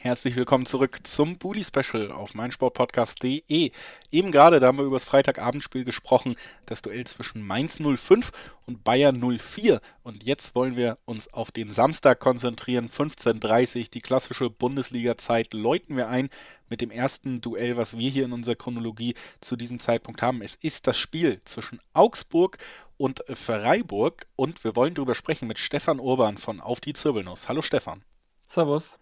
Herzlich willkommen zurück zum Bully Special auf meinsportpodcast.de. Eben gerade, da haben wir über das Freitagabendspiel gesprochen, das Duell zwischen Mainz 05 und Bayern 04. Und jetzt wollen wir uns auf den Samstag konzentrieren, 15.30 Uhr, die klassische Bundesliga-Zeit, läuten wir ein mit dem ersten Duell, was wir hier in unserer Chronologie zu diesem Zeitpunkt haben. Es ist das Spiel zwischen Augsburg und Freiburg und wir wollen darüber sprechen mit Stefan Urban von Auf die Zirbelnuss. Hallo Stefan. Servus.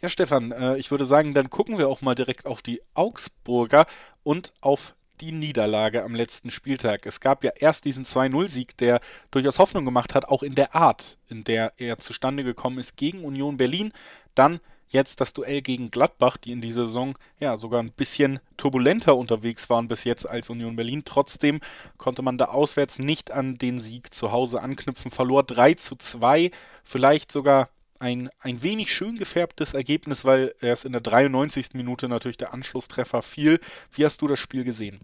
Ja, Stefan, äh, ich würde sagen, dann gucken wir auch mal direkt auf die Augsburger und auf die Niederlage am letzten Spieltag. Es gab ja erst diesen 2-0-Sieg, der durchaus Hoffnung gemacht hat, auch in der Art, in der er zustande gekommen ist gegen Union Berlin. Dann jetzt das Duell gegen Gladbach, die in dieser Saison ja sogar ein bisschen turbulenter unterwegs waren bis jetzt als Union Berlin. Trotzdem konnte man da auswärts nicht an den Sieg zu Hause anknüpfen, verlor 3 zu 2, vielleicht sogar ein, ein wenig schön gefärbtes Ergebnis, weil erst in der 93. Minute natürlich der Anschlusstreffer fiel. Wie hast du das Spiel gesehen?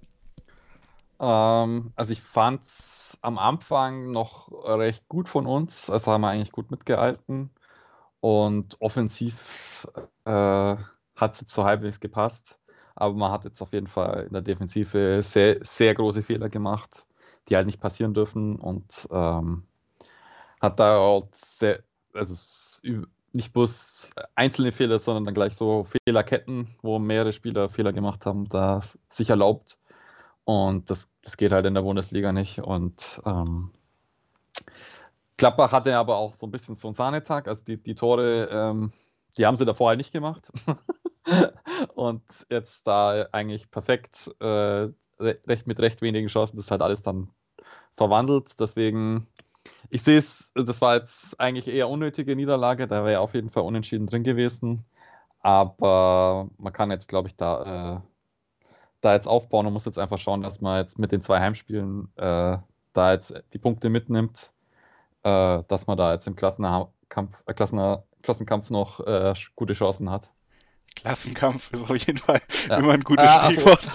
Ähm, also ich fand es am Anfang noch recht gut von uns. Also haben wir eigentlich gut mitgehalten. Und offensiv äh, hat es jetzt so halbwegs gepasst. Aber man hat jetzt auf jeden Fall in der Defensive sehr, sehr große Fehler gemacht, die halt nicht passieren dürfen. Und ähm, hat da auch sehr, also nicht bloß einzelne Fehler, sondern dann gleich so Fehlerketten, wo mehrere Spieler Fehler gemacht haben, da sich erlaubt. Und das, das geht halt in der Bundesliga nicht. Und ähm, Klappbach hatte aber auch so ein bisschen so einen Sahnetag. Also die, die Tore, ähm, die haben sie davor halt nicht gemacht. und jetzt da eigentlich perfekt, äh, recht mit recht wenigen Chancen, das hat alles dann verwandelt. Deswegen ich sehe es, das war jetzt eigentlich eher unnötige Niederlage, da wäre auf jeden Fall unentschieden drin gewesen. Aber man kann jetzt, glaube ich, da, äh, da jetzt aufbauen und muss jetzt einfach schauen, dass man jetzt mit den zwei Heimspielen äh, da jetzt die Punkte mitnimmt, äh, dass man da jetzt im Klassenkampf, äh, Klassen, Klassenkampf noch äh, gute Chancen hat. Klassenkampf ist auf jeden Fall ja. immer ein gutes ah, Stichwort.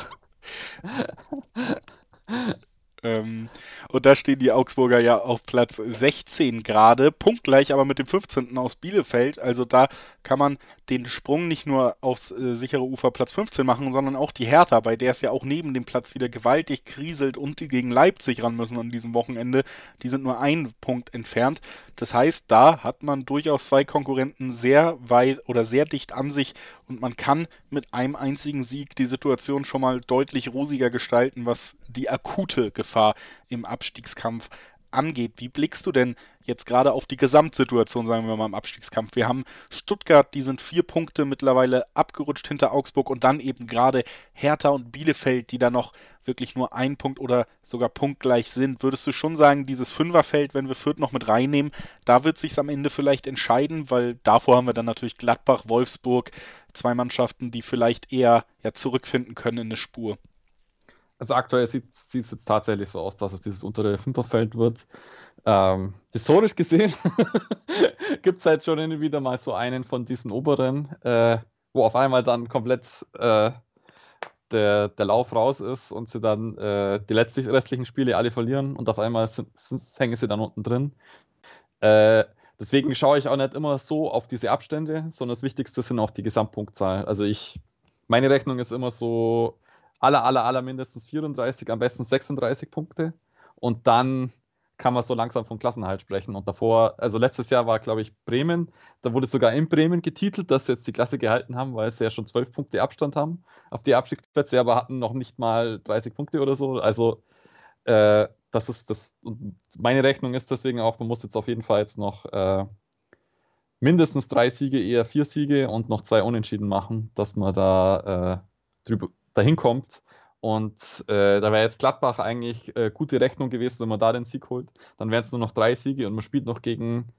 Ähm, und da stehen die Augsburger ja auf Platz 16 gerade, punktgleich aber mit dem 15. aus Bielefeld. Also da kann man den Sprung nicht nur aufs äh, sichere Ufer Platz 15 machen, sondern auch die Hertha, bei der es ja auch neben dem Platz wieder gewaltig kriselt und die gegen Leipzig ran müssen an diesem Wochenende. Die sind nur einen Punkt entfernt. Das heißt, da hat man durchaus zwei Konkurrenten sehr weit oder sehr dicht an sich und man kann mit einem einzigen Sieg die Situation schon mal deutlich rosiger gestalten, was die akute Gefahr im Abstiegskampf angeht. Wie blickst du denn jetzt gerade auf die Gesamtsituation, sagen wir mal, im Abstiegskampf? Wir haben Stuttgart, die sind vier Punkte mittlerweile abgerutscht hinter Augsburg und dann eben gerade Hertha und Bielefeld, die da noch wirklich nur ein Punkt oder sogar punktgleich sind. Würdest du schon sagen, dieses Fünferfeld, wenn wir Fürth noch mit reinnehmen, da wird sich am Ende vielleicht entscheiden, weil davor haben wir dann natürlich Gladbach, Wolfsburg, zwei Mannschaften, die vielleicht eher ja, zurückfinden können in eine Spur. Also aktuell sieht es jetzt tatsächlich so aus, dass es dieses untere Fünferfeld wird. Ähm, historisch gesehen gibt es halt schon immer wieder mal so einen von diesen oberen, äh, wo auf einmal dann komplett äh, der, der Lauf raus ist und sie dann äh, die letztlich, restlichen Spiele alle verlieren und auf einmal sind, sind, hängen sie dann unten drin. Äh, deswegen schaue ich auch nicht immer so auf diese Abstände, sondern das Wichtigste sind auch die Gesamtpunktzahl. Also ich, meine Rechnung ist immer so, aller, aller, aller mindestens 34, am besten 36 Punkte. Und dann kann man so langsam von Klassenhalt sprechen. Und davor, also letztes Jahr war, glaube ich, Bremen, da wurde sogar in Bremen getitelt, dass sie jetzt die Klasse gehalten haben, weil sie ja schon 12 Punkte Abstand haben auf die Abstiegsplätze, aber hatten noch nicht mal 30 Punkte oder so. Also äh, das ist das, und meine Rechnung ist deswegen auch, man muss jetzt auf jeden Fall jetzt noch äh, mindestens drei Siege, eher vier Siege und noch zwei Unentschieden machen, dass man da äh, drüber, dahin kommt. Und äh, da wäre jetzt Gladbach eigentlich äh, gute Rechnung gewesen, wenn man da den Sieg holt. Dann wären es nur noch drei Siege und man spielt noch gegen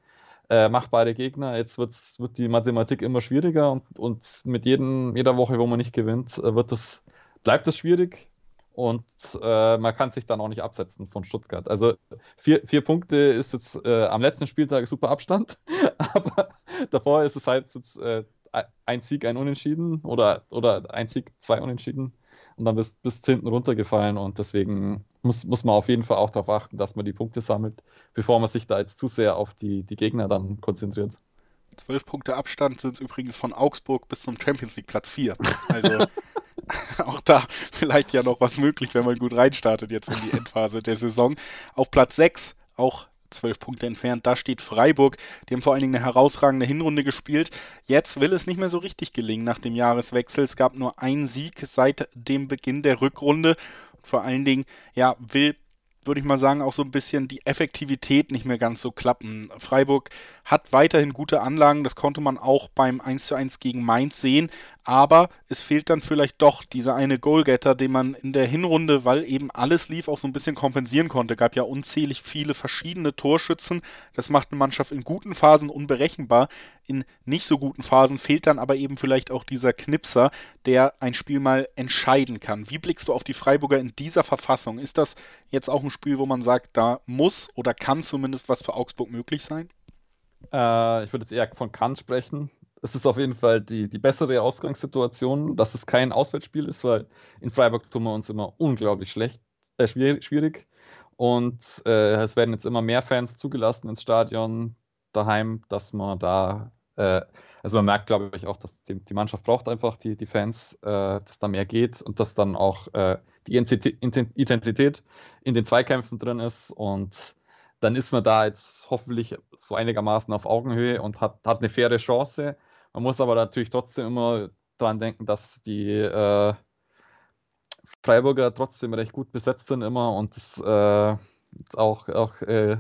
äh, machbare Gegner. Jetzt wird's, wird die Mathematik immer schwieriger und, und mit jedem, jeder Woche, wo man nicht gewinnt, äh, wird das, bleibt es schwierig. Und äh, man kann sich dann auch nicht absetzen von Stuttgart. Also vier, vier Punkte ist jetzt äh, am letzten Spieltag super Abstand, aber davor ist es halt jetzt ein Sieg, ein Unentschieden oder, oder ein Sieg, zwei Unentschieden. und dann bist, bist hinten runtergefallen und deswegen muss, muss man auf jeden Fall auch darauf achten, dass man die Punkte sammelt, bevor man sich da jetzt zu sehr auf die, die Gegner dann konzentriert. Zwölf Punkte Abstand sind es übrigens von Augsburg bis zum Champions League Platz 4. Also auch da vielleicht ja noch was möglich, wenn man gut reinstartet jetzt in die Endphase der Saison. Auf Platz 6 auch zwölf Punkte entfernt. Da steht Freiburg. Die haben vor allen Dingen eine herausragende Hinrunde gespielt. Jetzt will es nicht mehr so richtig gelingen nach dem Jahreswechsel. Es gab nur einen Sieg seit dem Beginn der Rückrunde. Vor allen Dingen, ja, will würde ich mal sagen, auch so ein bisschen die Effektivität nicht mehr ganz so klappen. Freiburg hat weiterhin gute Anlagen, das konnte man auch beim 1:1 gegen Mainz sehen, aber es fehlt dann vielleicht doch dieser eine Goalgetter, den man in der Hinrunde, weil eben alles lief, auch so ein bisschen kompensieren konnte. Gab ja unzählig viele verschiedene Torschützen. Das macht eine Mannschaft in guten Phasen unberechenbar. In nicht so guten Phasen fehlt dann aber eben vielleicht auch dieser Knipser, der ein Spiel mal entscheiden kann. Wie blickst du auf die Freiburger in dieser Verfassung? Ist das jetzt auch ein Spiel, wo man sagt, da muss oder kann zumindest was für Augsburg möglich sein? Äh, ich würde jetzt eher von kann sprechen es ist auf jeden Fall die, die bessere Ausgangssituation, dass es kein Auswärtsspiel ist, weil in Freiburg tun wir uns immer unglaublich schlecht, äh, schwierig. Und äh, es werden jetzt immer mehr Fans zugelassen ins Stadion daheim, dass man da, äh, also man merkt, glaube ich, auch, dass die, die, Mannschaft braucht einfach die, die Fans, äh, dass da mehr geht und dass dann auch äh, die Intensität in den Zweikämpfen drin ist und dann ist man da jetzt hoffentlich so einigermaßen auf Augenhöhe und hat, hat eine faire Chance. Man muss aber natürlich trotzdem immer daran denken, dass die äh, Freiburger trotzdem recht gut besetzt sind immer und es äh, auch, auch äh,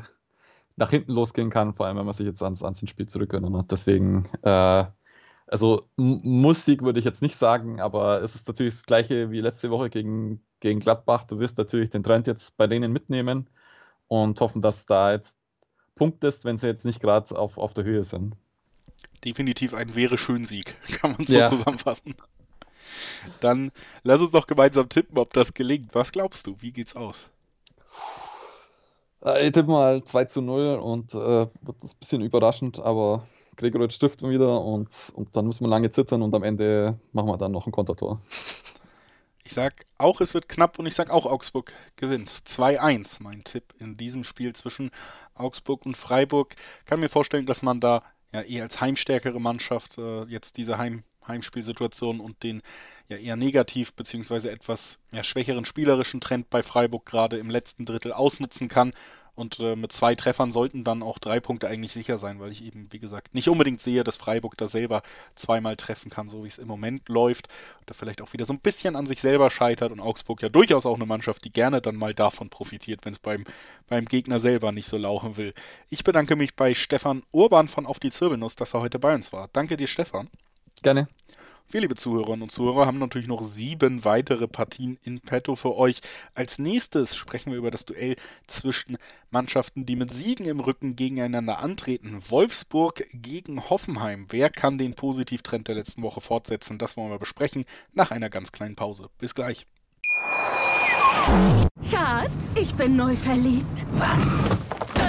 nach hinten losgehen kann, vor allem wenn man sich jetzt ans, ans Spiel zurückerinnert. Deswegen, äh, also Musik würde ich jetzt nicht sagen, aber es ist natürlich das gleiche wie letzte Woche gegen, gegen Gladbach. Du wirst natürlich den Trend jetzt bei denen mitnehmen und hoffen, dass da jetzt Punkt ist, wenn sie jetzt nicht gerade auf, auf der Höhe sind definitiv ein wäre schön Sieg, kann man so ja. zusammenfassen. Dann lass uns doch gemeinsam tippen, ob das gelingt. Was glaubst du? Wie geht's aus? Äh, ich tippe mal 2 zu 0 und äh, wird das ein bisschen überraschend, aber Gregoritsch trifft wieder und, und dann müssen wir lange zittern und am Ende machen wir dann noch ein Kontertor. Ich sag auch, es wird knapp und ich sag auch, Augsburg gewinnt. 2-1, mein Tipp in diesem Spiel zwischen Augsburg und Freiburg. Kann mir vorstellen, dass man da ja eher als heimstärkere Mannschaft äh, jetzt diese Heim, Heimspielsituation und den ja eher negativ beziehungsweise etwas ja, schwächeren spielerischen Trend bei Freiburg gerade im letzten Drittel ausnutzen kann und äh, mit zwei Treffern sollten dann auch drei Punkte eigentlich sicher sein, weil ich eben, wie gesagt, nicht unbedingt sehe, dass Freiburg da selber zweimal treffen kann, so wie es im Moment läuft. Da vielleicht auch wieder so ein bisschen an sich selber scheitert und Augsburg ja durchaus auch eine Mannschaft, die gerne dann mal davon profitiert, wenn es beim, beim Gegner selber nicht so laufen will. Ich bedanke mich bei Stefan Urban von Auf die Zirbelnuss, dass er heute bei uns war. Danke dir, Stefan. Gerne. Wir, liebe Zuhörerinnen und Zuhörer, haben natürlich noch sieben weitere Partien in petto für euch. Als nächstes sprechen wir über das Duell zwischen Mannschaften, die mit Siegen im Rücken gegeneinander antreten. Wolfsburg gegen Hoffenheim. Wer kann den Positivtrend der letzten Woche fortsetzen? Das wollen wir besprechen nach einer ganz kleinen Pause. Bis gleich. Schatz, ich bin neu verliebt. Was?